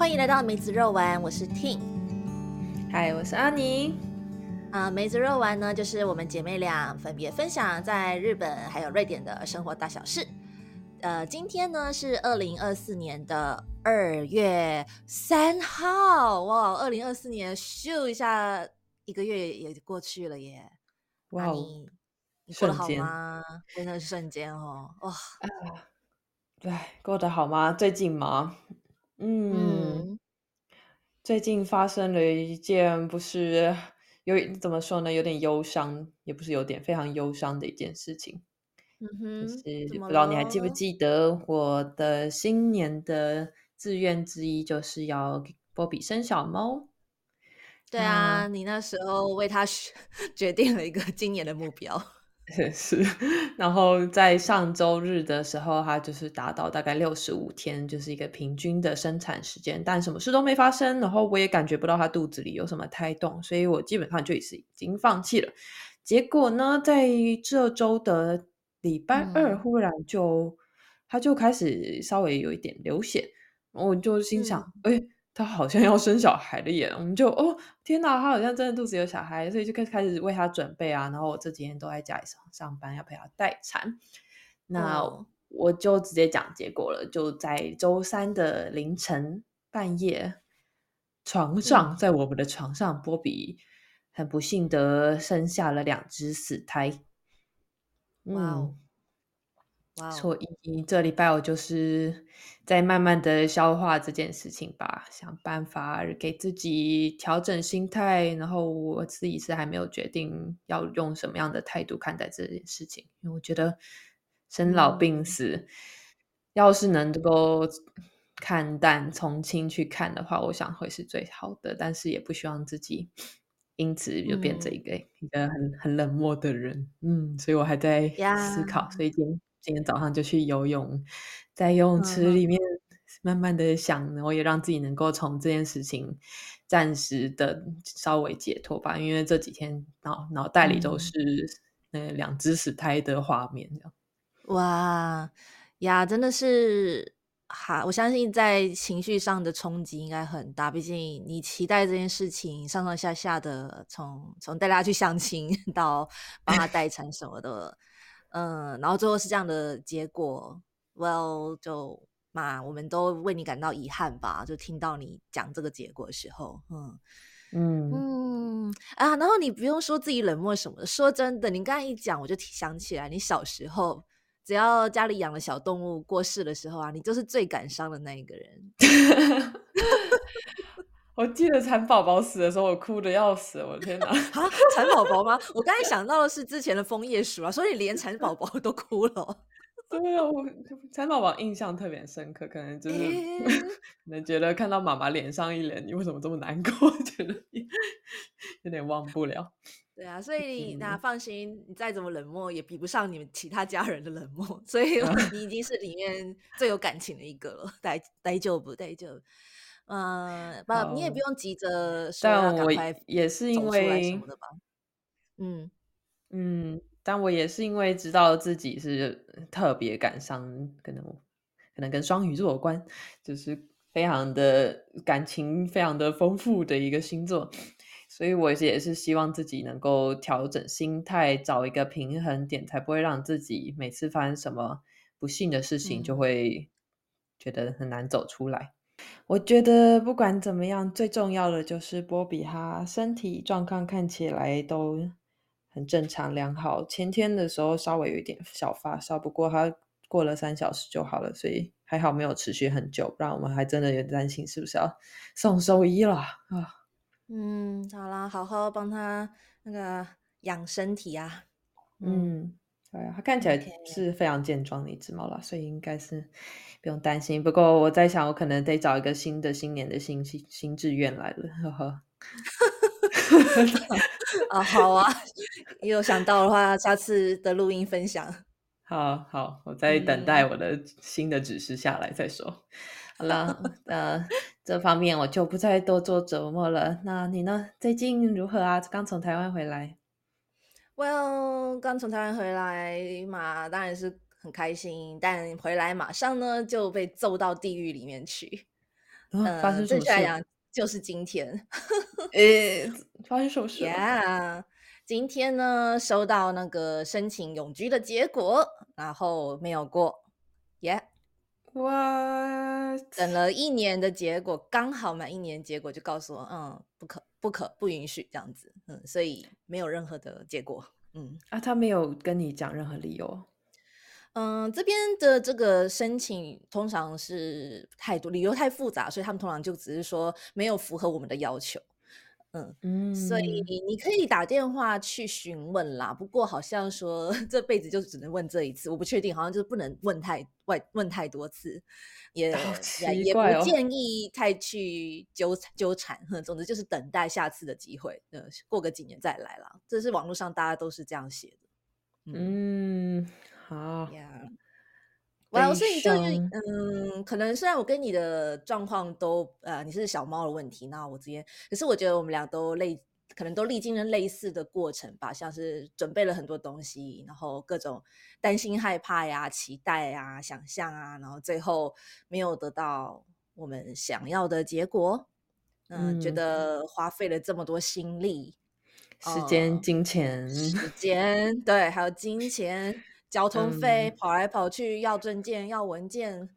欢迎来到梅子肉丸，我是 Ting。嗨，我是阿妮。啊，梅子肉丸呢，就是我们姐妹俩分别分享在日本还有瑞典的生活大小事。呃，今天呢是二零二四年的二月三号，哇，二零二四年咻一下，一个月也过去了耶！哇，你你过得好吗？真的是瞬间哦，哇，对，过得好吗？最近吗？嗯，最近发生了一件不是有怎么说呢，有点忧伤，也不是有点非常忧伤的一件事情。嗯哼，就是不知道你还记不记得我的新年的志愿之一就是要波比生小猫。对啊，你那时候为他 决定了一个今年的目标。是，然后在上周日的时候，它就是达到大概六十五天，就是一个平均的生产时间，但什么事都没发生，然后我也感觉不到它肚子里有什么胎动，所以我基本上就已经放弃了。结果呢，在这周的礼拜二，忽然就它就开始稍微有一点流血，我就心想，哎。他好像要生小孩了耶，我们就哦天哪，他好像真的肚子有小孩，所以就开开始为他准备啊。然后我这几天都在家里上上班，要陪他待产。那我就直接讲结果了，就在周三的凌晨半夜，床上在我们的床上，波比很不幸的生下了两只死胎。哇！所以这礼拜我就是在慢慢的消化这件事情吧，想办法给自己调整心态。然后我自己是还没有决定要用什么样的态度看待这件事情，因为我觉得生老病死，要是能够看淡从轻去看的话，我想会是最好的。但是也不希望自己因此就变成一个一个很很冷漠的人。嗯，所以我还在思考。所以今今天早上就去游泳，在游泳池里面慢慢的想，然后也让自己能够从这件事情暂时的稍微解脱吧。因为这几天脑脑袋里都是那两只死胎的画面，这样。哇呀，真的是哈！我相信在情绪上的冲击应该很大，毕竟你期待这件事情上上下下的，从从带大家去相亲 到帮他待产什么的。嗯，然后最后是这样的结果，Well，就嘛，我们都为你感到遗憾吧。就听到你讲这个结果的时候，嗯嗯嗯啊，然后你不用说自己冷漠什么的，说真的，你刚才一讲，我就想起来，你小时候只要家里养的小动物过世的时候啊，你就是最感伤的那一个人。我记得蚕宝宝死的时候，我哭的要死，我的天哪！啊，蚕宝宝吗？我刚才想到的是之前的枫叶鼠啊，所以连蚕宝宝都哭了。对啊，我蚕宝宝印象特别深刻，可能就是 可能觉得看到妈妈脸上一脸你为什么这么难过，觉得有点忘不了。对啊，所以那放心，你再怎么冷漠，也比不上你们其他家人的冷漠，所以你已经是里面最有感情的一个了。待待就不待就。嗯，不，你也不用急着说要赶快也是因为什么的吧？嗯嗯，但我也是因为知道自己是特别感伤，可能可能跟双鱼座有关，就是非常的感情非常的丰富的一个星座，所以我也是希望自己能够调整心态，找一个平衡点，才不会让自己每次发生什么不幸的事情，就会觉得很难走出来。我觉得不管怎么样，最重要的就是波比他身体状况看起来都很正常良好。前天的时候稍微有一点小发烧，不过他过了三小时就好了，所以还好没有持续很久，不然我们还真的有点担心是不是要 送兽医了啊。嗯，好啦，好好帮他那个养身体啊。嗯。对，它看起来是非常健壮的一只猫啦，所以应该是不用担心。不过我在想，我可能得找一个新的新年的新新新志愿来了，呵呵。啊，好啊，有想到的话，下次的录音分享。好好，我在等待我的新的指示下来再说。好了，呃，这方面我就不再多做琢磨了。那你呢？最近如何啊？刚从台湾回来。Well，刚从台湾回来嘛，当然是很开心。但回来马上呢就被揍到地狱里面去。嗯，发生什么事？就是今天。诶，发生什么事？Yeah，今天呢，收到那个申请永居的结果，然后没有过。Yeah。哇，等了一年的结果，刚好满一年，结果就告诉我，嗯，不可，不可，不允许这样子，嗯，所以没有任何的结果，嗯，啊，他没有跟你讲任何理由，嗯，这边的这个申请通常是太多，理由太复杂，所以他们通常就只是说没有符合我们的要求。嗯嗯，所以你可以打电话去询问啦。不过好像说 这辈子就只能问这一次，我不确定，好像就是不能问太外问太多次，也也不建议太去纠纠缠。总之就是等待下次的机会，呃，过个几年再来啦。这是网络上大家都是这样写的。嗯，好。我所以就嗯，可能虽然我跟你的状况都呃，你是小猫的问题，那我直接，可是我觉得我们俩都类，可能都历经了类似的过程吧，像是准备了很多东西，然后各种担心、害怕呀、期待啊、想象啊，然后最后没有得到我们想要的结果，嗯，觉得花费了这么多心力、时间、金钱、时间，对，还有金钱。交通费跑来跑去要证件要文件，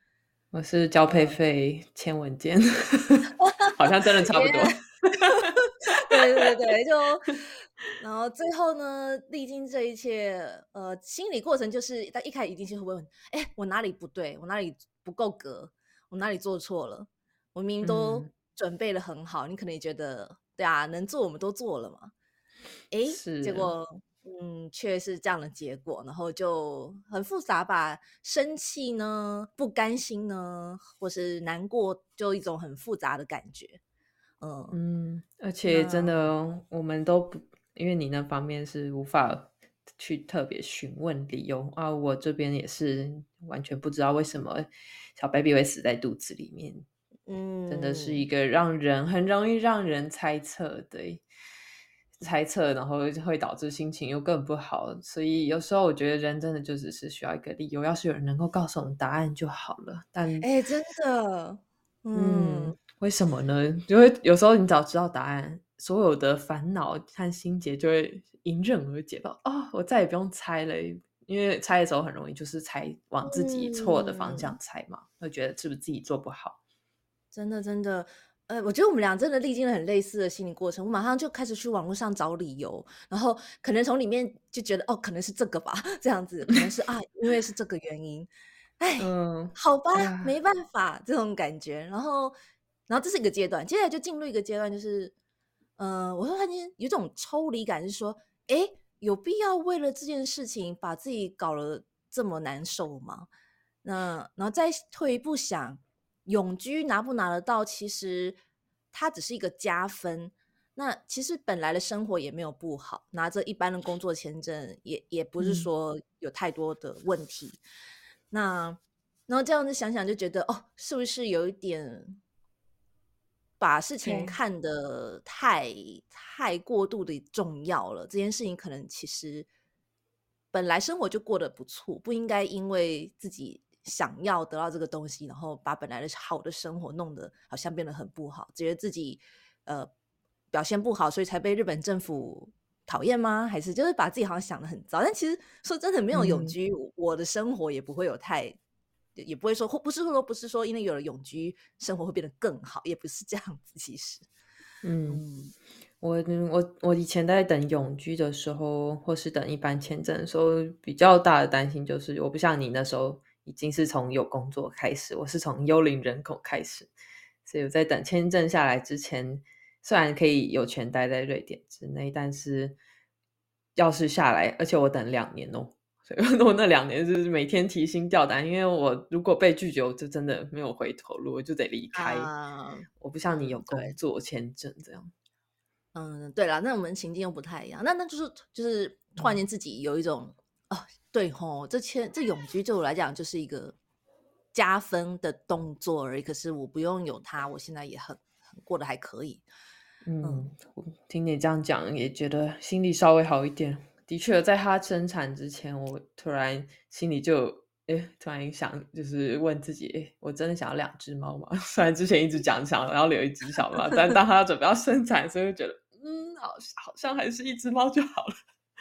我是交配费签文件，好像真的差不多。对对对，就然后最后呢，历经这一切，呃，心理过程就是他一开始一定是会问：哎，我哪里不对？我哪里不够格？我哪里做错了？我明明都准备的很好，你可能也觉得对啊，能做我们都做了嘛。哎，结果。嗯，却是这样的结果，然后就很复杂吧？生气呢，不甘心呢，或是难过，就一种很复杂的感觉。嗯嗯，而且真的，我们都不，因为你那方面是无法去特别询问理由啊。我这边也是完全不知道为什么小 baby 会死在肚子里面。嗯，真的是一个让人很容易让人猜测的。猜测，然后会导致心情又更不好，所以有时候我觉得人真的就只是需要一个理由。要是有人能够告诉我们答案就好了。但哎，真的，嗯，为什么呢？因为有时候你早知道答案，所有的烦恼和心结就会迎刃而解吧。啊，我再也不用猜了，因为猜的时候很容易就是猜往自己错的方向猜嘛，会觉得是不是自己做不好？真的，真的。呃，我觉得我们俩真的历经了很类似的心理过程。我马上就开始去网络上找理由，然后可能从里面就觉得，哦，可能是这个吧，这样子，可能是啊，因为是这个原因。哎，好吧，没办法，这种感觉。然后，然后这是一个阶段，接下来就进入一个阶段，就是，呃，我会发现有种抽离感，是说，哎，有必要为了这件事情把自己搞了这么难受吗？那，然后再退一步想。永居拿不拿得到，其实它只是一个加分。那其实本来的生活也没有不好，拿着一般的工作签证也也不是说有太多的问题。那然后这样子想想就觉得，哦，是不是有一点把事情看得太太过度的重要了？这件事情可能其实本来生活就过得不错，不应该因为自己。想要得到这个东西，然后把本来的好的生活弄得好像变得很不好，觉得自己呃表现不好，所以才被日本政府讨厌吗？还是就是把自己好像想的很糟？但其实说真的，没有永居，我的生活也不会有太，也不会说，或不是说不是说，因为有了永居，生活会变得更好，也不是这样子。其实，嗯，我我我以前在等永居的时候，或是等一般签证的时候，比较大的担心就是，我不像你那时候。已经是从有工作开始，我是从幽灵人口开始，所以我在等签证下来之前，虽然可以有权待在瑞典之内，但是要是下来，而且我等两年哦，所以我 那两年就是每天提心吊胆，因为我如果被拒绝，我就真的没有回头路，我就得离开。我不像你有工作签证这样。嗯，对了，那我们情境又不太一样，那那就是就是突然间自己有一种哦。对吼，这签这永居对我来讲就是一个加分的动作而已。可是我不用有它，我现在也很很过得还可以。嗯，听你这样讲，也觉得心里稍微好一点。的确，在他生产之前，我突然心里就哎，突然想，就是问自己，我真的想要两只猫吗？虽然之前一直讲想要留一只小猫，但当他准备要生产，所以就觉得，嗯，好，好像还是一只猫就好了。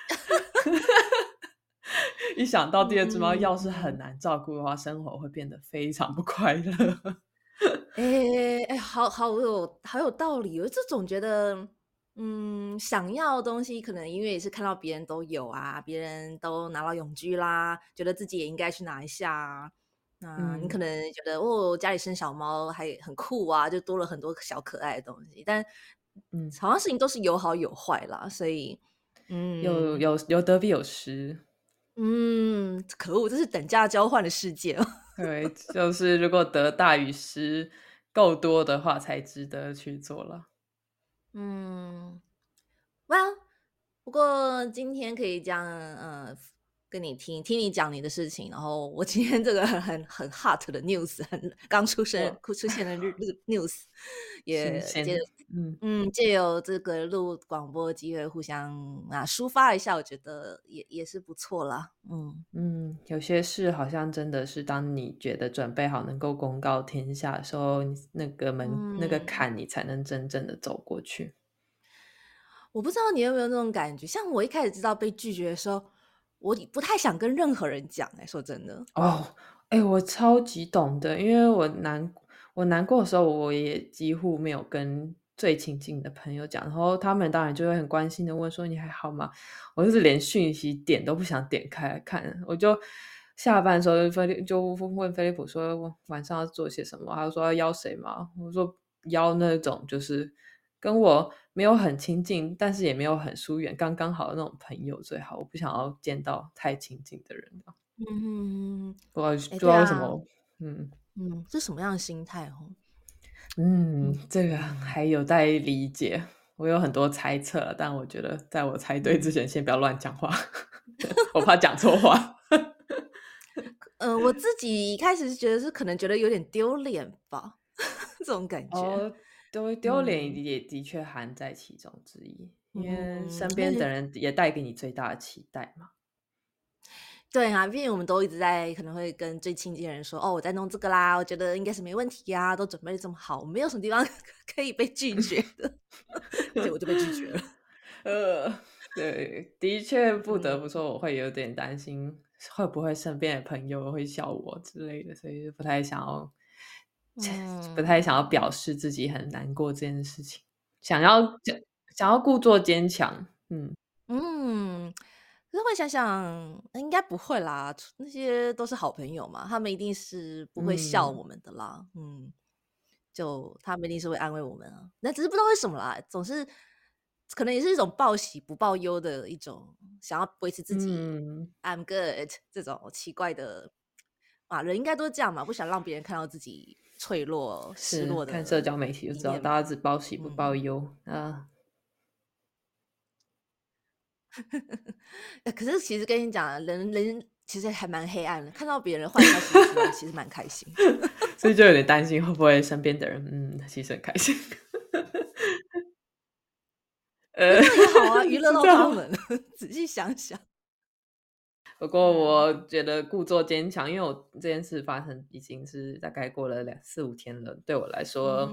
一想到第二只猫要是很难照顾的话，生活会变得非常不快乐。哎哎，好好有好有道理，我这总觉得。嗯，想要的东西，可能因为也是看到别人都有啊，别人都拿到永居啦，觉得自己也应该去拿一下啊。那你可能觉得哦，家里生小猫还很酷啊，就多了很多小可爱的东西。但嗯，好像事情都是有好有坏啦，所以嗯，有有有得必有失。嗯，可恶，这是等价交换的世界。对，就是如果得大于失够多的话，才值得去做了。嗯，Well，不过今天可以这样，呃，跟你听听你讲你的事情。然后我今天这个很很 hot 的 news，很刚出生出现的日 news，也借嗯嗯借由这个录广播机会互相啊抒发一下，我觉得也也是不错啦。嗯嗯，有些事好像真的是当你觉得准备好能够公告天下的时候，那个门那个坎你才能真正的走过去。我不知道你有没有那种感觉，像我一开始知道被拒绝的时候，我不太想跟任何人讲。哎，说真的，哦，哎，我超级懂的，因为我难，我难过的时候，我也几乎没有跟最亲近的朋友讲，然后他们当然就会很关心的问说你还好吗？我就是连讯息点都不想点开来看，我就下班的时候菲利就问菲利普说晚上要做些什么，他说要邀谁吗？我说邀那种就是跟我。没有很亲近，但是也没有很疏远，刚刚好的那种朋友最好。我不想要见到太亲近的人。嗯，不知道不知道为什么。嗯嗯，这什么样的心态哦？嗯，这个还有待理解。我有很多猜测，但我觉得在我猜对之前，先不要乱讲话，我怕讲错话。嗯，我自己一开始是觉得是可能觉得有点丢脸吧，这种感觉。丢丢脸也的确含在其中之一，因为身边的人也带给你最大的期待嘛。对啊，毕竟我们都一直在可能会跟最亲近的人说：“哦，我在弄这个啦，我觉得应该是没问题呀，都准备的这么好，我没有什么地方 可以被拒绝的。”结果就被拒绝了。呃，对，的确不得不说，我会有点担心会不会身边的朋友会笑我之类的，所以不太想要。不太想要表。示自己很难过这件事情，想要想想要故作坚强，嗯。嗯，可是会想想，应该不会啦，那些都是好朋友嘛，他们一定是不会笑我。们的啦，嗯，就他们一定是会安慰我们啊，那只是不知道为什么啦，总是可能也是一种报喜不报忧的一种，想要维持自己 I'm good 这种奇怪的啊，人应该都是这样嘛，不想让别人看到自己。脆弱、失落的，看社交媒体就知道，大家只报喜不报忧啊。可是其实跟你讲，人人其实还蛮黑暗的，看到别人坏消息，其实蛮开心，所以就有点担心会不会身边的人，嗯，其实很开心。呃，也好啊，娱乐到他们。仔细想想。不过我觉得故作坚强，因为我这件事发生已经是大概过了两四五天了。对我来说，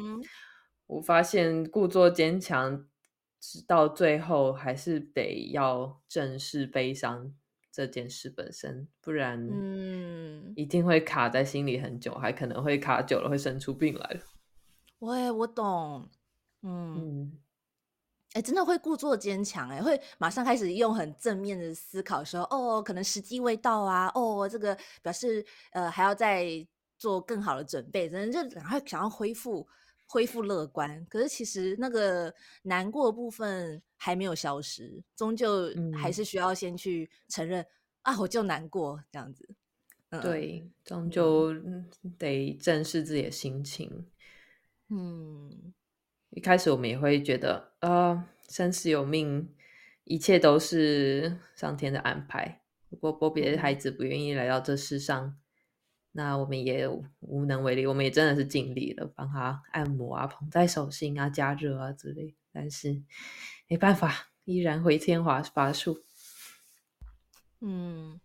我发现故作坚强，直到最后还是得要正视悲伤这件事本身，不然，嗯，一定会卡在心里很久，还可能会卡久了会生出病来。我我懂，嗯。哎，真的会故作坚强，哎，会马上开始用很正面的思考，说哦，可能时机未到啊，哦，这个表示呃还要再做更好的准备，真的就赶快想要恢复恢复乐观。可是其实那个难过的部分还没有消失，终究还是需要先去承认啊，我就难过这样子。对，终究得正视自己的心情。嗯。一开始我们也会觉得，啊，生死有命，一切都是上天的安排。如果波比的孩子不愿意来到这世上，那我们也无能为力。我们也真的是尽力了，帮他按摩啊，捧在手心啊，加热啊之类。但是没办法，依然回天华法术。嗯，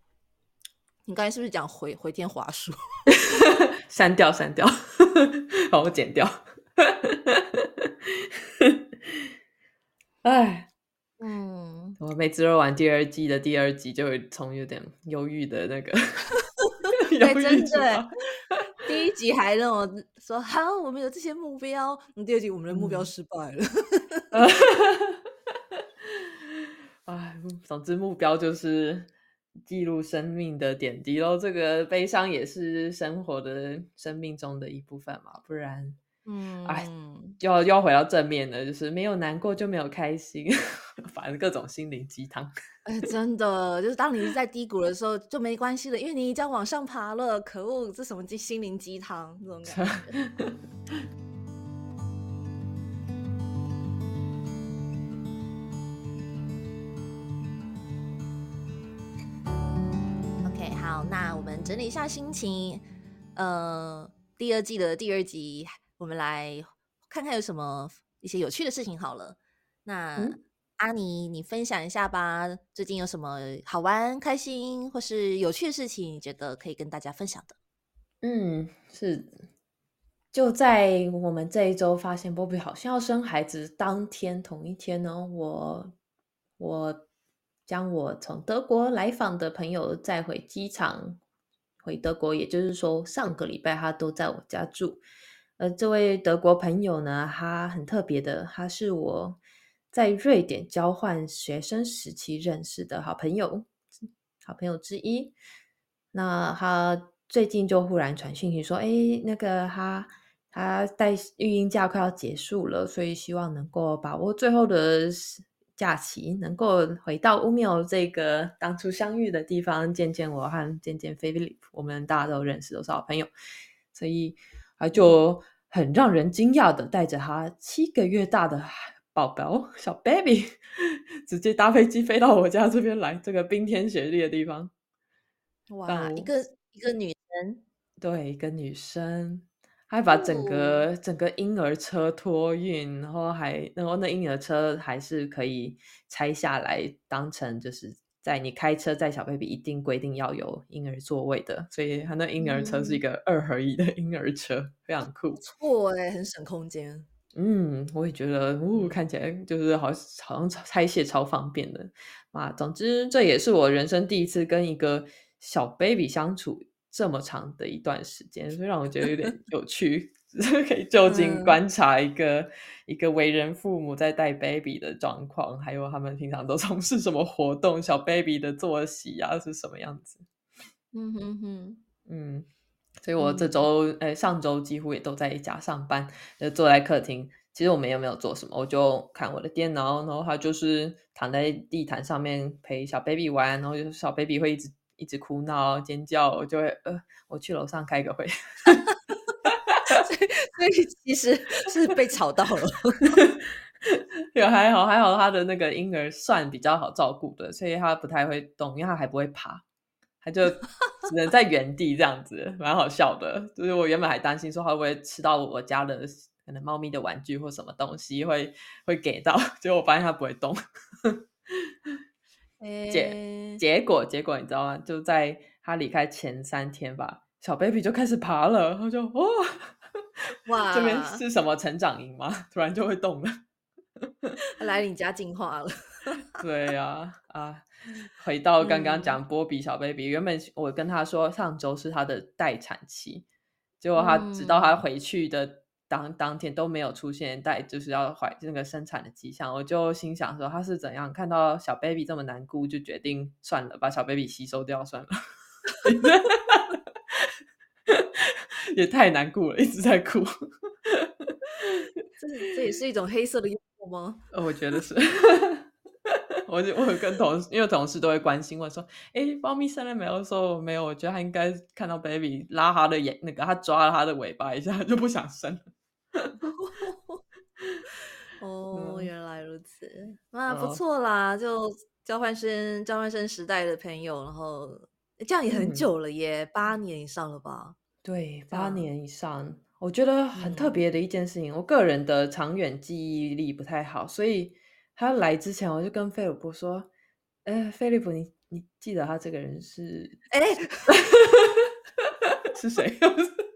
你刚才是不是讲回回天华术？删掉，删掉，好，我剪掉。哎，嗯，我每次做完第二季的第二集，就会从有点忧郁的那个，忧郁的。第一集还让我说好，我们有这些目标。第二集我们的目标失败了。哎，总之目标就是记录生命的点滴喽。这个悲伤也是生活的生命中的一部分嘛，不然。嗯，哎，要要回到正面的，就是没有难过就没有开心，反正各种心灵鸡汤。哎，真的，就是当你在低谷的时候就没关系了，因为你已经往上爬了。可恶，这什么鸡心灵鸡汤这种感觉。OK，好，那我们整理一下心情。呃，第二季的第二集。我们来看看有什么一些有趣的事情好了。那阿尼，你分享一下吧。最近有什么好玩、开心或是有趣的事情，你觉得可以跟大家分享的？嗯，是就在我们这一周发现波比好像要生孩子当天同一天呢，我我将我从德国来访的朋友载回机场回德国，也就是说上个礼拜他都在我家住。这位德国朋友呢，他很特别的，他是我在瑞典交换学生时期认识的好朋友，好朋友之一。那他最近就忽然传讯息说：“哎，那个他他带育婴假快要结束了，所以希望能够把握最后的假期，能够回到乌缪这个当初相遇的地方，见见我和见见菲利普，我们大家都认识，都是好朋友，所以。”他就很让人惊讶的带着他七个月大的宝宝小 baby，直接搭飞机飞到我家这边来，这个冰天雪地的地方。哇，一个一个女生，对，一个女生，还把整个整个婴儿车托运，然后还然后那婴儿车还是可以拆下来当成就是。在你开车载小 baby，一定规定要有婴儿座位的，所以他那婴儿车是一个二合一的婴儿车，非常酷。错哎，很省空间。嗯，我也觉得，呜，看起来就是好好像拆卸超方便的啊。总之，这也是我人生第一次跟一个小 baby 相处这么长的一段时间，所以让我觉得有点有趣。可以就近观察一个一个为人父母在带 baby 的状况，还有他们平常都从事什么活动，小 baby 的作息啊是什么样子？嗯哼哼，嗯，所以我这周诶上周几乎也都在家上班，就坐在客厅。其实我们也没有做什么，我就看我的电脑，然后他就是躺在地毯上面陪小 baby 玩，然后就是小 baby 会一直一直哭闹尖叫，我就会呃我去楼上开个会。所以其实是被吵到了，也还好还好，他的那个婴儿算比较好照顾的，所以他不太会动，因为他还不会爬，他就只能在原地这样子，蛮好笑的。就是我原本还担心说他会不会吃到我家的可能猫咪的玩具或什么东西会会给到，结果我发现他不会动。结结果结果你知道吗？就在他离开前三天吧，小 baby 就开始爬了，他就哇。哇，这边是什么成长营吗？突然就会动了，来你家进化了。对呀，啊，回到刚刚讲波比小 baby，原本我跟他说上周是他的待产期，结果他直到他回去的当当天都没有出现待就是要怀那个生产的迹象，我就心想说他是怎样看到小 baby 这么难顾，就决定算了，把小 baby 吸收掉算了。也太难过了，一直在哭。这这也是一种黑色的幽默吗？呃，我觉得是。我就我有跟同事，因为同事都会关心我说：“哎，猫咪生了没有？”说没有。我觉得他应该看到 baby 拉他的眼，那个他抓了他的尾巴一下，就不想生。哦，原来如此。那不错啦，就交换生，交换生时代的朋友，然后这样也很久了耶，八年以上了吧？对，八年以上，我觉得很特别的一件事情。我个人的长远记忆力不太好，所以他来之前，我就跟菲利普说：“呃，菲利普，你你记得他这个人是哎、是谁？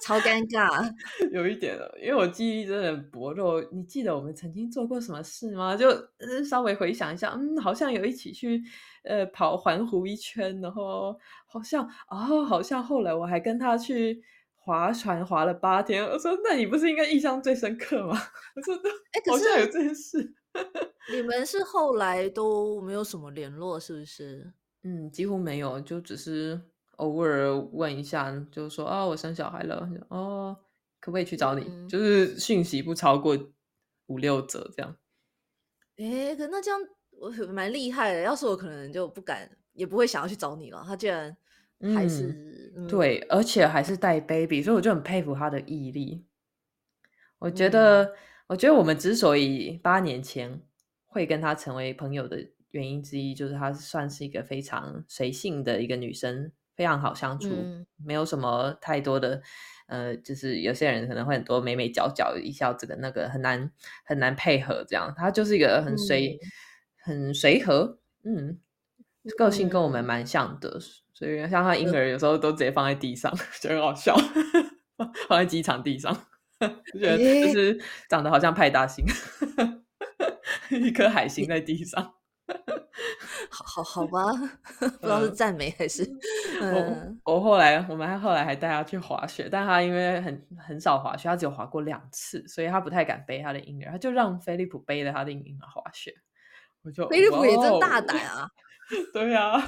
超尴尬。有一点了，因为我记忆真的很薄弱。你记得我们曾经做过什么事吗？就、呃稍微回想一下，嗯，好像有一起去呃跑环湖一圈，然后好像哦，好像后来我还跟他去划船划了八天。我说，那你不是应该印象最深刻吗？我说，哎、可好像有是这件事。你们是后来都没有什么联络，是不是？嗯，几乎没有，就只是偶尔问一下，就是说啊，我生小孩了，就哦，可不可以去找你？嗯就是讯息不超过五六则这样。哎、可那这样我蛮厉害的。要是我可能就不敢，也不会想要去找你了。他竟然还是、嗯对，而且还是带 baby，所以我就很佩服他的毅力。我觉嗯得，我觉得我们之所以八年前会跟他成为朋友的原因之一，就是她算是一个非常随性的一个女生，非常好相处，嗯。没有什么太多的，呃，就是有些人可能会很多眉眉角角，一笑这个那个很难很难配合，这样，他就是一个很随、很随和，嗯，个性跟我们嗯。蛮像的，所以像他婴儿。有时候都直接放在地上，就很好笑，放在机场地上，就觉得就是长得好像派大星，一颗海星在地上。好好好吧，不知道是嗯赞美还是嗯我我后来我们还后来还带他去滑雪，但他因为很很少滑雪，他只有滑过两次，所以他不太敢背他的婴儿，他就让菲利普背着他的婴儿滑雪。我就菲利普也真大胆啊！对啊，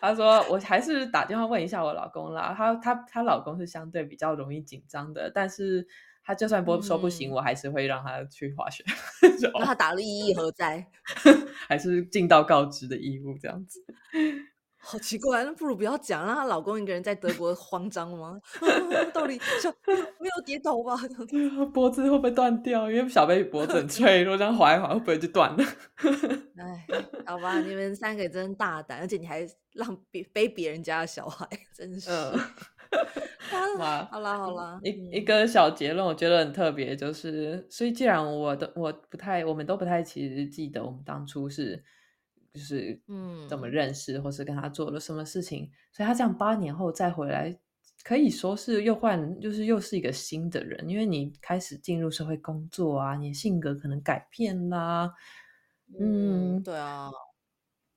他说我还是打电话问一下我老公啦。她她她老公是相对比较容易紧张的，但是他就算不说不行，嗯我还是会让他去滑雪，就那他打的意义何在？还是尽到告知的义务这样子。好奇怪，那不如不要讲，让她老公一个人在德国慌张吗？啊 到底小没有没有跌倒吧？脖子会不会断掉？因为小 baby 脖子很脆弱，这样滑一滑会不会就断了？哎，好吧，你们三个真大胆，而且你还让别背别人家的小孩，真是。哇 好啦好啦，一一嗯。个小结论，我觉得很特别，就是所以既然我都我不太，我们都不太其实记得我们当初是就是嗯怎么嗯。认识，或是跟他做了什么事情，所以他这样八年后再回来，可以说是又换，就是又是一个新的人，因为你开始进入社会工作啊，你的性格可能改变啦，嗯，嗯。对啊，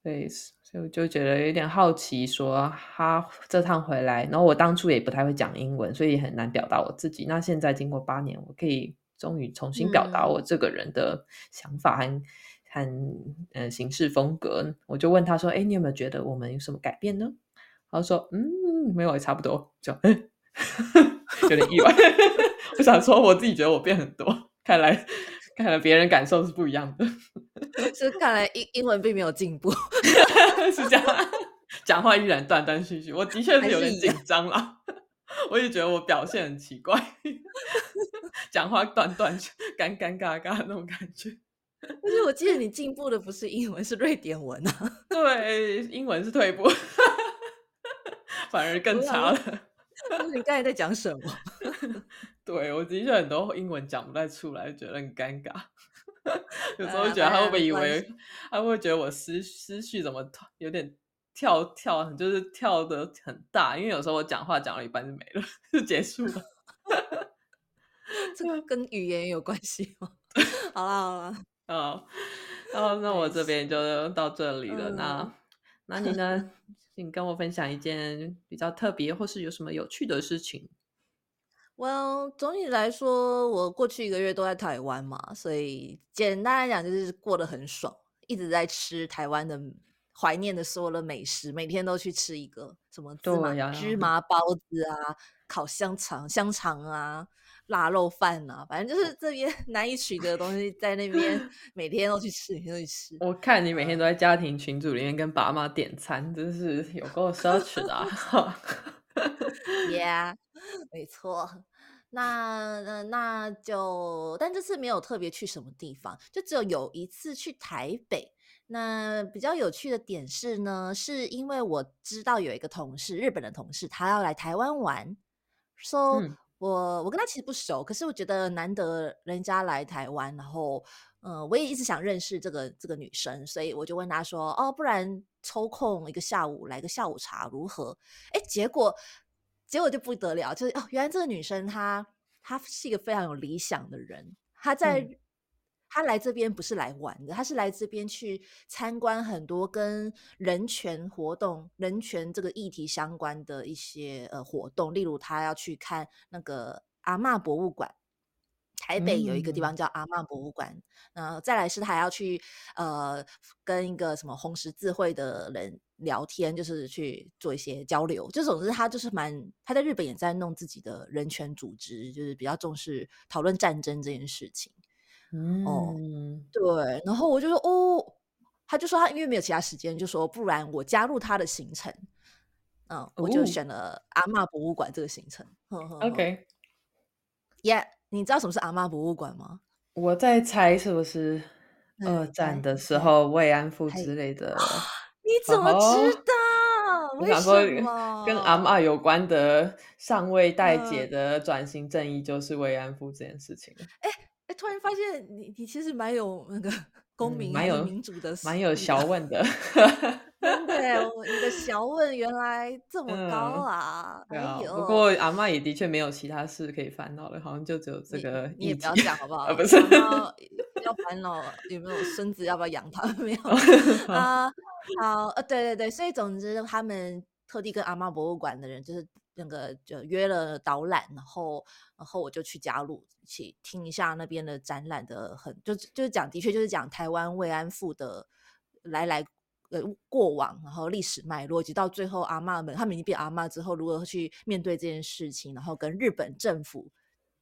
对，所以我就觉得有点好奇，说他这趟回来，然后我当初也不太会讲英文，所以也很难表达我自己。那现在经过八年，我可以终于重新表达嗯我这个人的想法和和呃行事风格。我就问他说：“哎，你有没有觉得我们有什么改变呢？”他说：“嗯，没有，也差不多。”就哎，有点意外。我想说，我自己觉得我变很多，看来看来别人感受是不一样的。是看来英英文并没有进步，是这样，讲话依然断断续续。我的确是有点紧张啦，我也觉得我表现很奇怪，讲话断断续、干干尬尬那种感觉。但是我记得你进步的不是英文，是瑞典文啊。对，英文是退步，反而更差了。你刚才在讲什么？对我的确很多英文讲不太出来，觉得很尴尬。有时候哎觉得他会不会以为，他会不会觉得我思思绪怎么有点跳跳，就是跳的很大？因为有时候我讲话讲到一半就没了，就结束了。这个跟语言有关系吗？好 啦好啦，哦，哦，那我没这边就到这里了。嗯那那你呢？请跟我分享一件比较特别或是有什么有趣的事情。Well，总体来说，我过去一个月都在台湾嘛，所以简单来讲就是过得很爽，一直在吃台湾的怀念的所有的美食，每天都去吃一个什么芝麻芝麻包子啊、烤香肠、香肠啊、腊肉饭啊，反正就是这边 难以取得的东西，在那边 每天都去吃，每天都去吃。我看你每天都在家庭群组里面跟爸妈点餐，真是有够奢侈的、啊。Yeah，没错。那那那就，但这次没有特别去什么地方，就只有有一次去台北。那比较有趣的点是呢，是因为我知道有一个同事，日本的同事，他要来台湾玩，so、嗯我我跟他其实不熟，可是我觉得难得人家来台湾，然后，嗯，我也一直想认识这个这个女生，所以我就问他说，哦，不然抽空一个下午来个下午茶如何？哎，结果结果就不得了，就是哦，原来这个女生她她是一个非常有理想的人，她在。她来这边不是来玩的，她是来这边去参观很多跟人权活动、人权这个议题相关的一些呃活动，例如她要去看那个阿嬷博物馆，台北有一个地方叫阿嬷博物馆，呃，再来是他还要去呃跟一个什么红十字会的人聊天，就是去做一些交流。就总之他就是蛮他在日本也在弄自己的人权组织，就是比较重视讨论战争这件事情。哦，对，然后我就说哦，他就说他因为没有其他时间，就说不然我加入他的行程，嗯，我就选了阿嬷博物馆这个行程。OK，Yeah，你知道什么是阿嬷博物馆吗？我在猜是不是二战的时候慰安妇之类的？你怎么知道？我想说，跟阿嬷有关的尚未待解的转型正义就是慰安妇这件事情。哎。突然发现你你其实蛮有那个 公民、蛮有民主的，蛮有小问的。对，你的小问原来这么高啊，不过阿妈也的确没有其他事可以烦恼了，好像就只有这个。你也不要讲好不好？不是，要烦恼有没有孙子？要不要养他？没有啊？好，呃，对对对，所以总之他们特地跟阿妈博物馆的人就是。那个就约了导览，然后然后我就去加入，一起听一下那边的展览的，很就就是讲，的确就是讲台湾慰安妇的来来呃过往，然后历史脉络，以及到最后阿妈们他们已经变阿妈之后，如何去面对这件事情，然后跟日本政府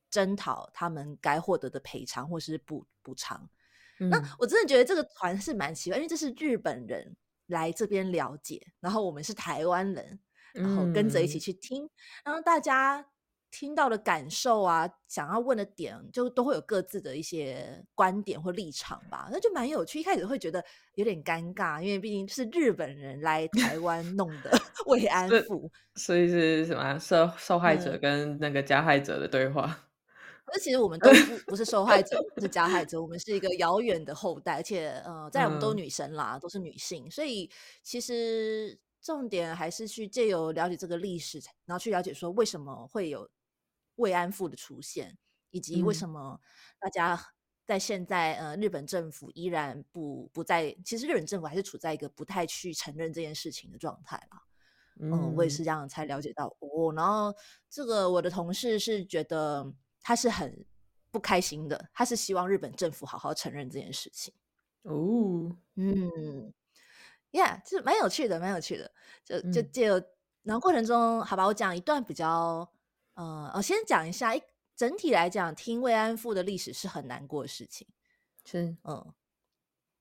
征讨他们该获得的赔偿或是补补偿。那我真的觉得这个团是蛮奇怪，因为这是日本人来这边了解，然后我们是台湾人。然后跟着一起去听，然后大家听到的感受啊，想要问的点，就都会有各自的一些观点或立场吧，那就蛮有趣。一开始会觉得有点尴尬，因为毕竟是日本人来台湾 弄的慰安妇，所以是什么受受害者跟那个加害者的对话。可是其实我们都 不不是受害者，不是加害者，我们是一个遥远的后代，而且呃，在我们都女生啦，都是女性，所以其实。重点还是去借由了解这个历史，然后去了解说为什么会有慰安妇的出现，以及为什么大家在现在呃日本政府依然不不在，其实日本政府还是处在一个不太去承认这件事情的状态啦。嗯，我也是这样才了解到哦。然后这个我的同事是觉得他是很不开心的，他是希望日本政府好好承认这件事情。哦，嗯。Yeah，就是蛮有趣的，蛮有趣的。就就借然后过程中，好吧，我讲一段比较，呃，我先讲一下。一整体来讲，听慰安妇的历史是很难过的事情。是，嗯，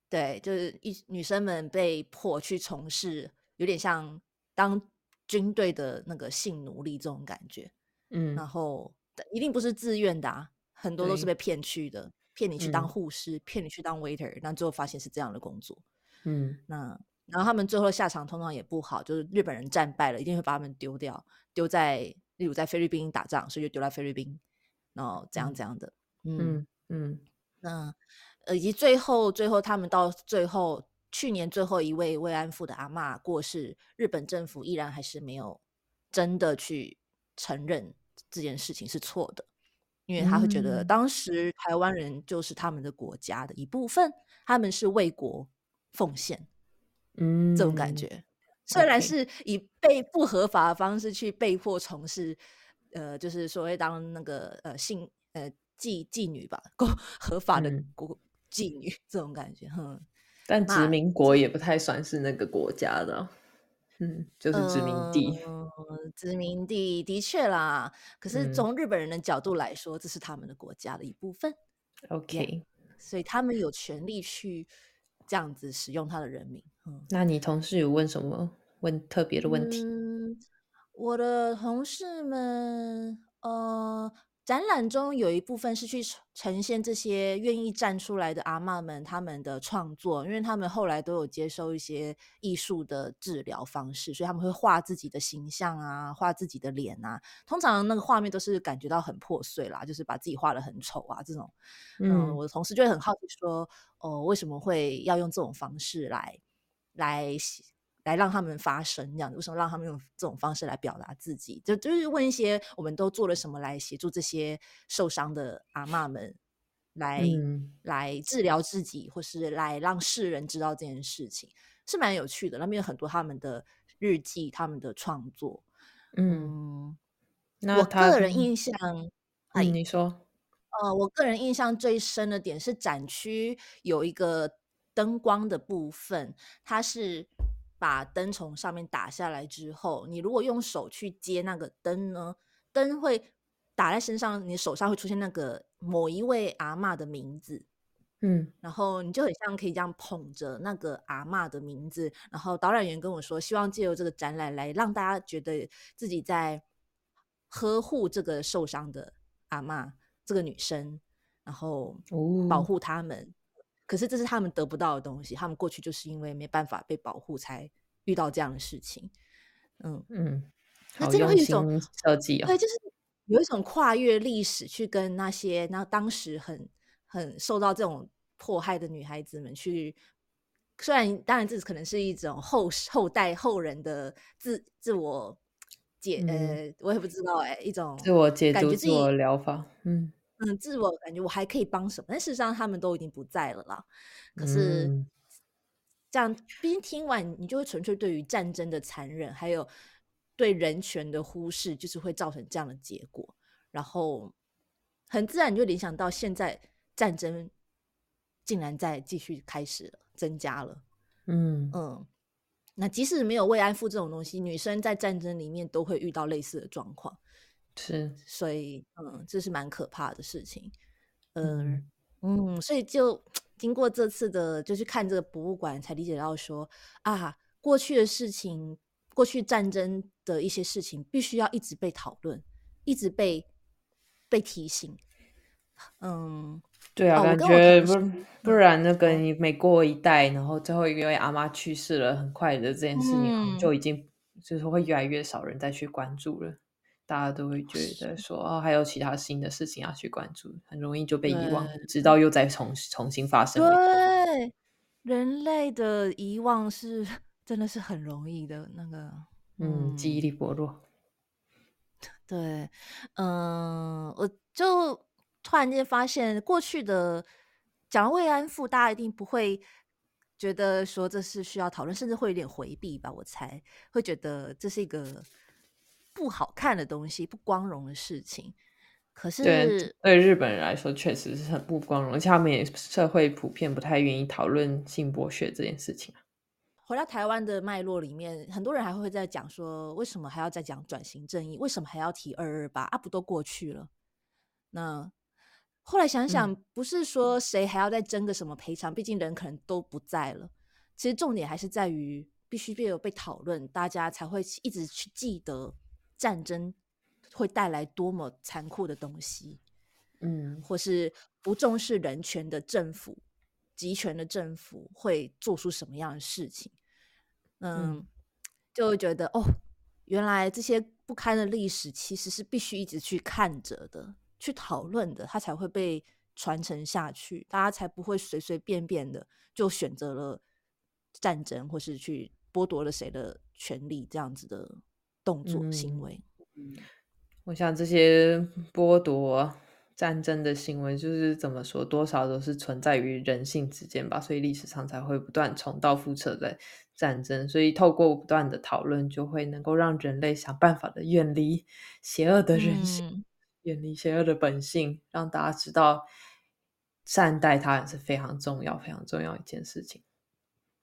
对，就是一女生们被迫去从事，有点像当军队的那个性奴隶这种感觉。嗯，然后一定不是自愿的，啊，很多都是被骗去的，骗你去当护士，骗你去当 waiter，那最后发现是这样的工作。嗯，那。然后他们最后下场通常也不好，就是日本人战败了，一定会把他们丢掉，丢在例如在菲律宾打仗，所以就丢在菲律宾，然后这样这样的，嗯嗯，那呃以及最后最后他们到最后去年最后一位慰安妇的阿妈过世，日本政府依然还是没有真的去承认这件事情是错的，因为他会觉得当时台湾人就是他们的国家的一部分，他们是为国奉献。嗯，这种感觉，虽然是以被不合法的方式去被迫从事，呃，就是所谓当那个呃性呃妓妓女吧，够合法的国妓女这种感觉，哼。但殖民国也不太算是那个国家的，嗯，就是殖民地。殖民地的确啦，可是从日本人的角度来说，这是他们的国家的一部分。OK，所以他们有权利去。这样子使用他的人民，嗯，那你同事有问什么问特别的问题？我的同事们，呃，展览中有一部分是去呈现这些愿意站出来的阿嬷们他们的创作，因为他们后来都有接受一些艺术的治疗方式，所以他们会画自己的形象啊，画自己的脸啊。通常那个画面都是感觉到很破碎啦，就是把自己画的很丑啊这种。嗯，我的同事就会很好奇说，哦，为什么会要用这种方式来来？来让他们发声，这样为什么让他们用这种方式来表达自己？就就是问一些我们都做了什么来协助这些受伤的阿妈们来来治疗自己，或是来让世人知道这件事情，是蛮有趣的。那边有很多他们的日记，他们的创作。嗯，那我个人印象，嗯，你说，呃，我个人印象最深的点是展区有一个灯光的部分，它是。把灯从上面打下来之后，你如果用手去接那个灯呢，灯会打在身上，你手上会出现那个某一位阿嬷的名字，嗯，然后你就很像可以这样捧着那个阿嬷的名字，然后导览员跟我说，希望借由这个展览来让大家觉得自己在呵护这个受伤的阿嬷，这个女生，然后保护他们。可是这是他们得不到的东西，他们过去就是因为没办法被保护，才遇到这样的事情。嗯嗯，那这个一种设计，对，就是有一种跨越历史去跟那些那当时很很受到这种迫害的女孩子们去，虽然当然这可能是一种后后代后人的自自我解，呃，我也不知道哎，一种自我解读、自我疗法，嗯。嗯，自我感觉我还可以帮什么？但事实上他们都已经不在了啦。可是这样，毕竟听完你就会纯粹对于战争的残忍，还有对人权的忽视，就是会造成这样的结果。然后很自然你就联想到现在战争竟然在继续开始了，增加了。嗯嗯，那即使没有慰安妇这种东西，女生在战争里面都会遇到类似的状况。是，所以嗯，这是蛮可怕的事情，嗯。嗯，所以就经过这次的，就去看这个博物馆，才理解到说啊，过去的事情，过去战争的一些事情，必须要一直被讨论，一直被被提醒。嗯，对啊，感觉不不然那个你每过一代，然后最后一位阿妈去世了，很快的这件事情就已经就是会越来越少人再去关注了。大家都会觉得说哦，还有其他新的事情要去关注，很容易就被遗忘，直到又再重重新发生。对，人类的遗忘是 真的是很容易的那个，嗯，记忆力薄弱。对，嗯，我就突然间发现，过去的讲慰安妇，大家一定不会觉得说这是需要讨论，甚至会有点回避吧？我猜会觉得这是一个。不好看的东西，不光荣的事情，可是对日本人来说，确实是很不光荣，而且他们也社会普遍不太愿意讨论性剥削这件事情回到台湾的脉络里面，很多人还会在讲说，为什么还要再讲转型正义？为什么还要提二二八？啊，不都过去了？那后来想想，不是说谁还要再争个什么赔偿？毕竟人可能都不在了。其实重点还是在于，必须被有被讨论，大家才会一直去记得。战争会带来多么残酷的东西，嗯，或是不重视人权的政府、集权的政府会做出什么样的事情？嗯，就会觉得哦，原来这些不堪的历史其实是必须一直去看着的、去讨论的，它才会被传承下去，大家才不会随随便便的就选择了战争，或是去剥夺了谁的权利这样子的。动作行为，我想这些剥夺战争的行为，就是怎么说，多少都是存在于人性之间吧。所以历史上才会不断重蹈覆辙的战争。所以透过不断的讨论，就会能够让人类想办法的远离邪恶的人性，远离邪恶的本性，让大家知道善待他人是非常重要、非常重要一件事情。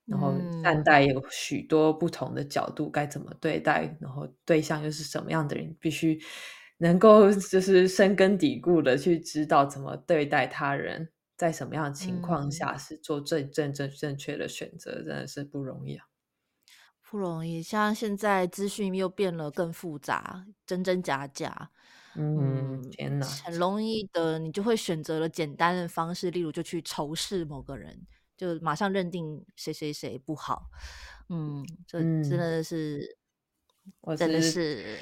然后善待有许多不同的角度，该怎么对待？然后对象又是什么样的人？必须能够就是深根底固的去知道怎么对待他人，在什么样的情况下是做最正正正确的选择，真的是不容易啊。不容易。像现在资讯又变了更复杂，真真假假，嗯，天哪，很容易的，你就会选择了简单的方式，例如就去仇视某个人，就马上认定谁谁谁不好。嗯，这真的是，我真的是，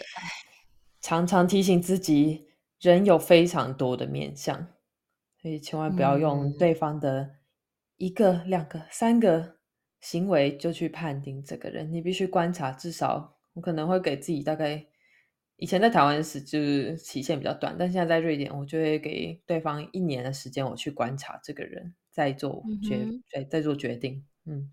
常常提醒自己，人有非常多的面相，所以千万不要用对方的一个、两个、三个行为就去判定这个人。你必须观察，至少我可能会给自己大概，以前在台湾时就是期限比较短，但现在在瑞典，我就会给对方一年的时间，我去观察这个人，再做决，再再做决定。嗯。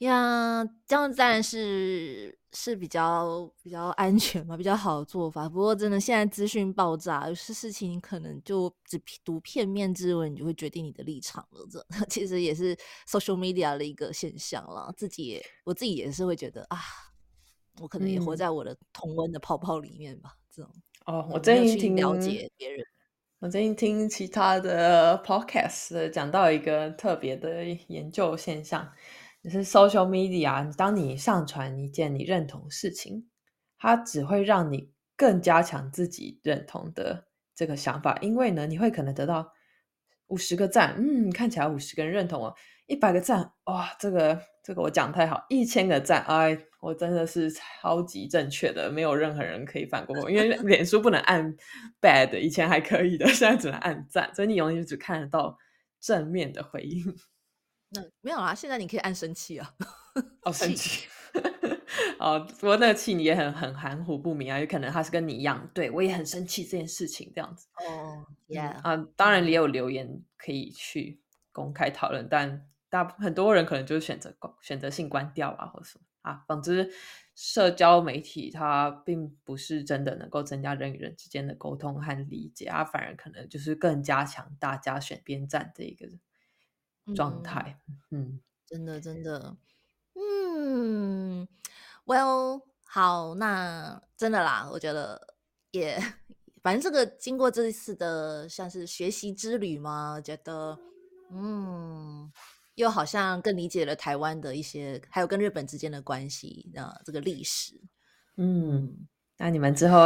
呀，这样当然是是比较比较安全嘛，比较好的做法。不过真的，现在资讯爆炸，有些事情可能就只读片面之文，你就会决定你的立场了。这 其实也是 social media 的一个现象了。自己也我自己也是会觉得啊，我可能也活在我的同温的泡泡里面吧。这种哦，我最近听了解别人，我最近听其他的 podcast 讲到一个特别的研究现象。就是 social media，当你上传一件你认同事情，它只会让你更加强自己认同的这个想法，因为呢，你会可能得到五十个赞，嗯，看起来五十个人认同啊，一百个赞，哇，这个这个我讲太好，一千个赞，哎，我真的是超级正确的，没有任何人可以反过我，因为脸书不能按 bad，以前还可以的，现在只能按赞，所以你永远只看得到正面的回应。那没有啊，现在你可以按生气啊，哦，生气，哦，不过那个气你也很很含糊不明啊，有可能他是跟你一样，对我也很生气这件事情这样子。哦，Yeah，啊，当然也有留言可以去公开讨论，但大很多人可能就是选择选择性关掉啊，或者什么啊。总之，社交媒体它并不是真的能够增加人与人之间的沟通和理解啊，反而可能就是更加强大家选边站这一个。状态，嗯，真的，真的，嗯，Well，好，那真的啦，我觉得也，反正这个经过这一次的像是学习之旅嘛，觉得，嗯，又好像更理解了台湾的一些，还有跟日本之间的关系的这个历史，嗯，那你们之后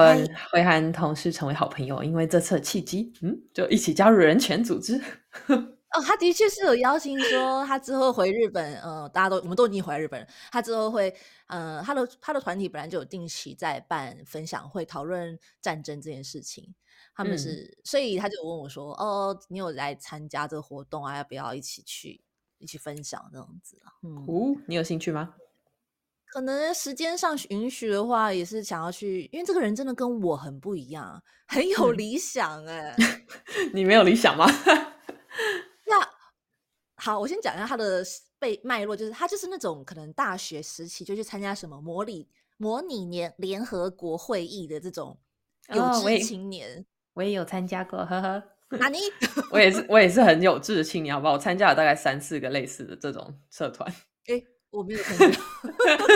会和同事成为好朋友，因为这次契机，嗯，就一起加入人权组织。哦，他的确是有邀请说，他之后回日本，呃，大家都我们都已经回来日本了。他之后会，呃，他的他的团体本来就有定期在办分享会，讨论战争这件事情。他们是，所以他就问我说：“哦，你有来参加这个活动啊？要不要一起去一起分享这样子啊？”嗯，哦，你有兴趣吗？可能时间上允许的话，也是想要去，因为这个人真的跟我很不一样，很有理想哎。你没有理想吗？那好，我先讲一下他的背脉络，就是他就是那种可能大学时期就去参加什么模拟模拟年联合国会议的这种有志青年，我也有参加过，呵呵。那你 我也是，我也是很有志的青年，好不好？我参加了大概三四个类似的这种社团。哎，我没有参加，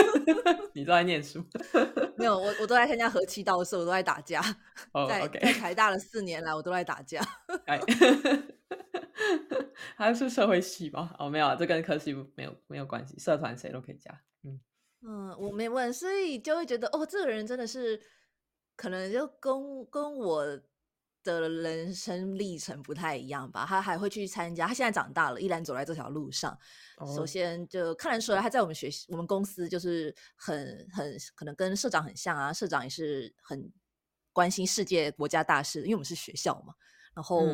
你都在念书？没有，我我都在参加和气道社，我都在打架。在在台大的四年来，我都在打架。哎还是社会系吧？哦，没有啊，这跟科系没有没有关系。社团谁都可以加。嗯嗯，我没问，所以就会觉得哦，这个人真的是可能就跟跟我的人生历程不太一样吧。他还会去参加，他现在长大了，依然走在这条路上。首先就看得出来，他在我们学习我们公司就是很很可能跟社长很像啊。社长也是很关心世界国家大事，因为我们是学校嘛。然后。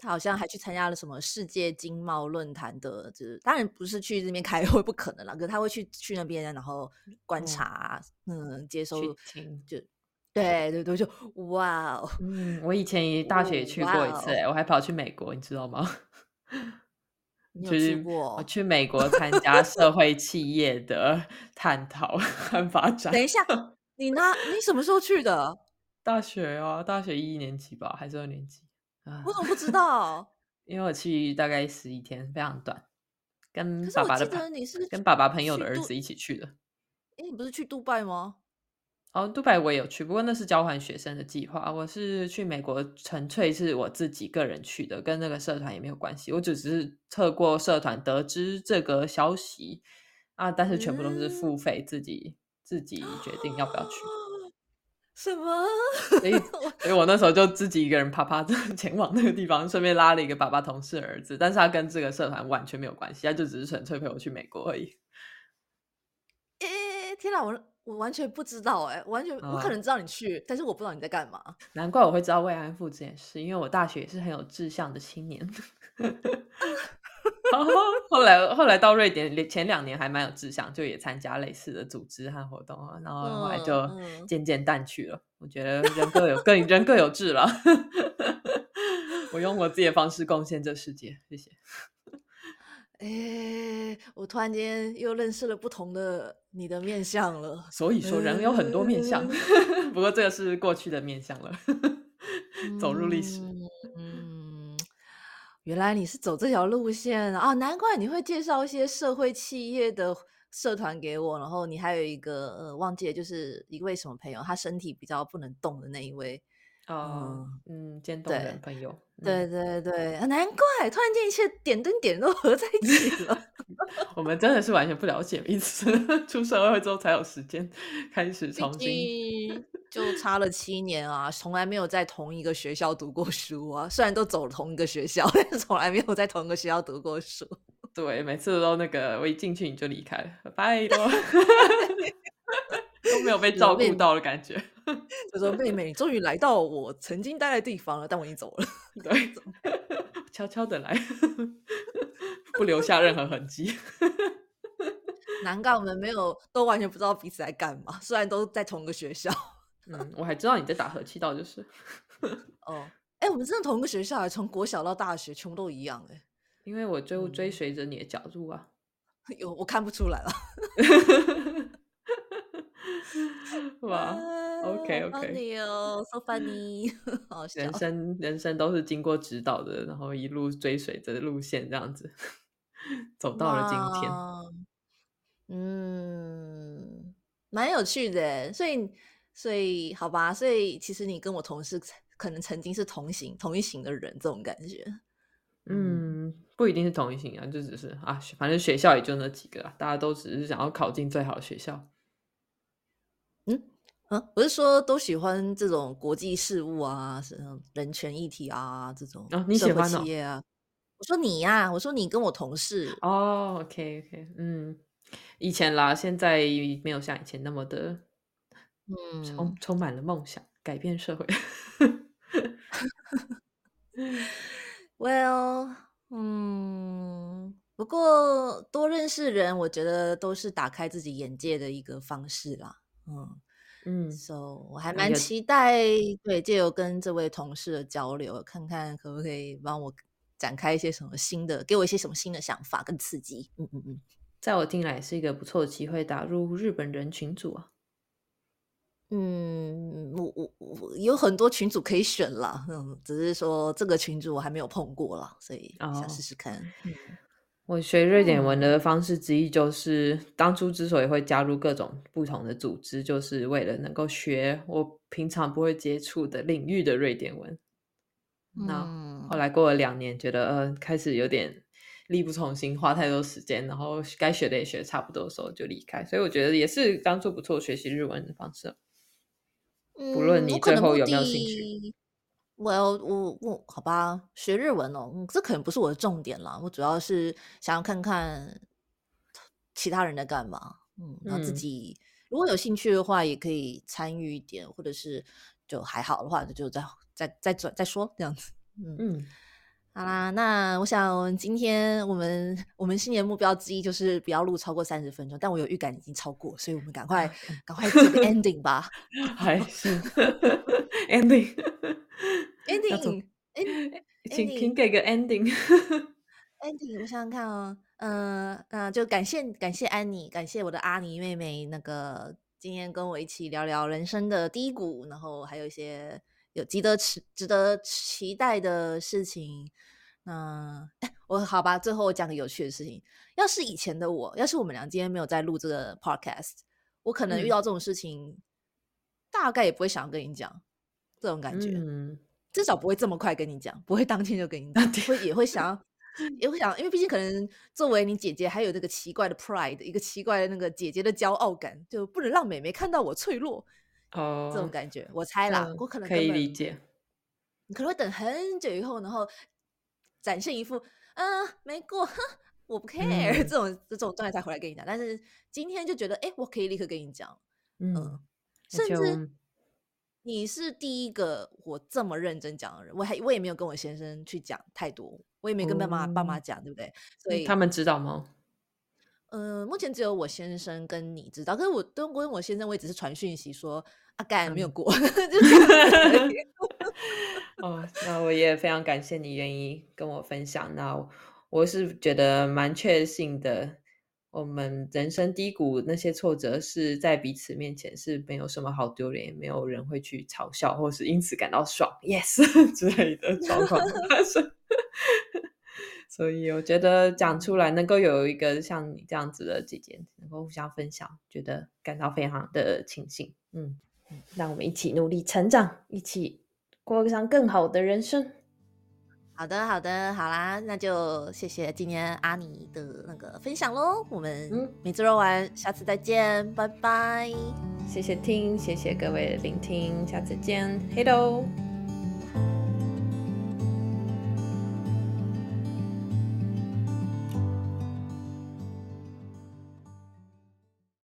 他好像还去参加了什么世界经贸论坛的，就是当然不是去那边开会，不可能了。可是他会去去那边，然后观察，嗯，接收，就对对对，就哇哦，嗯，我以前也大学也去过一次，哎，我还跑去美国，你知道吗？去过？我去美国参加社 会企业的探讨 和发展。等一下，你呢？你什么时候去的？大学啊，大学一年级吧，还是二年级？我怎么不知道？因为我去大概十一天，非常短。跟爸爸的，你是跟爸爸朋友的儿子一起去的。哎，你不是去杜拜吗？哦，杜拜我也有去，不过那是交换学生的计划。我是去美国，纯粹是我自己个人去的，跟那个社团也没有关系。我只是透过社团得知这个消息，啊，但是全部都是付费，自己自己决定要不要去。什么？所以，所以我那时候就自己一个人啪啪 前往那个地方，顺便拉了一个爸爸同事儿子，但是他跟这个社团完全没有关系，他就只是纯粹陪我去美国而已。诶，天哪，我我完全不知道哎，完全我可能知道你去，但是我不知道你在干嘛。难怪我会知道慰安妇这件事，因为我大学也是很有志向的青年。后来后来到瑞典，前两年还蛮有志向，就也参加类似的组织和活动啊，然后后来就渐渐淡去了。我觉得人各有各人各有志了，我用我自己的方式贡献这世界，谢谢。哎，我突然间又认识了不同的你的面相了。所以说，人有很多面相，不过这个是过去的面相了，走入历史。嗯，原来你是走这条路线啊，难怪你会介绍一些社会企业的社团给我。然后你还有一个呃，忘记了，就是一位什么朋友，他身体比较不能动的那一位。哦，嗯，渐冻人朋友，对对对，难怪突然间一切点灯点都合在一起了。我们真的是完全不了解彼此，出社会之后才有时间开始重新，就差了七年啊，从来没有在同一个学校读过书啊。虽然都走同一个学校，但是从来没有在同一个学校读过书。对，每次都那个我一进去你就离开了，拜托。都没有被照顾到的感觉。就说妹妹，你终于来到我曾经待的地方了，但我已经走了。对，悄悄的来，不留下任何痕迹。难怪我们没有，都完全不知道彼此在干嘛。虽然都在同一个学校。嗯，我还知道你在打和气道，就是。哦，哎，我们真的同一个学校，从国小到大学，全部都一样哎。因为我追追随着你的脚步啊。有，我看不出来了。哇，OK OK，你哦，so funny，人生人生都是经过指导的，然后一路追随着路线这样子 走到了今天，嗯，蛮有趣的，所以所以好吧，所以其实你跟我同事可能曾经是同行同一行的人，这种感觉，嗯，不一定是同一型啊，就只是啊，反正学校也就那几个，大家都只是想要考进最好的学校。嗯啊，我是说都喜欢这种国际事务啊，是人权议题啊，这种啊，你喜欢企业啊？我说你呀，我说你跟我同事哦，OK OK，嗯，以前啦，现在没有像以前那么的，嗯，充充满了梦想，改变社会。Well，嗯，不过多认识人，我觉得都是打开自己眼界的一个方式啦。嗯嗯，so 我还蛮期待，对，借由跟这位同事的交流，看看可不可以帮我展开一些什么新的，给我一些什么新的想法跟刺激。嗯嗯嗯，在我听来是一个不错的机会，打入日本人群组啊。嗯，我我我有很多群组可以选了，嗯，只是说这个群组我还没有碰过了，所以想试试看。我学瑞典文的方式之一，就是当初之所以会加入各种不同的组织，就是为了能够学我平常不会接触的领域的瑞典文。那后来过了两年，觉得呃开始有点力不从心，花太多时间，然后该学的也学差不多的时候就离开。所以我觉得也是当初不错学习日文的方式。不论你最后有没有兴趣。我要我我好吧，学日文哦，这可能不是我的重点啦。我主要是想要看看其他人在干嘛，嗯，然后自己如果有兴趣的话，也可以参与一点，或者是就还好的话，就再再再转再说这样子。嗯嗯，好啦，那我想今天我们我们新年目标之一就是不要录超过三十分钟，但我有预感已经超过，所以我们赶快 赶快做个 ending 吧。还 是 ending。ending，请请给个 ending。ending，我想想看哦，嗯，那就感谢感谢安妮，感谢我的阿妮妹妹，那个今天跟我一起聊聊人生的低谷，然后还有一些有值得期值得期待的事情。嗯我好吧，最后我讲个有趣的事情。要是以前的我，要是我们俩今天没有在录这个 podcast，我可能遇到这种事情，大概也不会想要跟你讲这种感觉。嗯至少不会这么快跟你讲，不会当天就跟你讲，会也会想要也会想，因为毕竟可能作为你姐姐，还有这个奇怪的 pride，一个奇怪的那个姐姐的骄傲感，就不能让妹妹看到我脆弱哦，这种感觉。我猜啦，我可能可以理解。你可能会等很久以后，然后展现一副嗯没过，我不 care 这种这种状态才回来跟你讲。但是今天就觉得，哎，我可以立刻跟你讲，嗯，甚至你是第一个我这么认真讲的人，我还我也没有跟我先生去讲太多。我也没跟爸妈爸妈讲，对不对？所以他们知道吗？嗯，目前只有我先生跟你知道。可是我都跟我先生，我也只是传讯息说阿干没有过，就哦，那我也非常感谢你愿意跟我分享。那我是觉得蛮确信的，我们人生低谷那些挫折是在彼此面前是没有什么好丢脸，也没有人会去嘲笑，或是因此感到爽，yes 之类的状况发生。所以我觉得讲出来能够有一个像你这样子的姐姐，能够互相分享，觉得感到非常的庆幸。嗯，让我们一起努力成长，一起过上更好的人生。好的，好的，好啦，那就谢谢今天阿尼的那个分享喽。我们米子肉丸，下次再见，拜拜。谢谢听，谢谢各位聆听，下次见，嘿喽。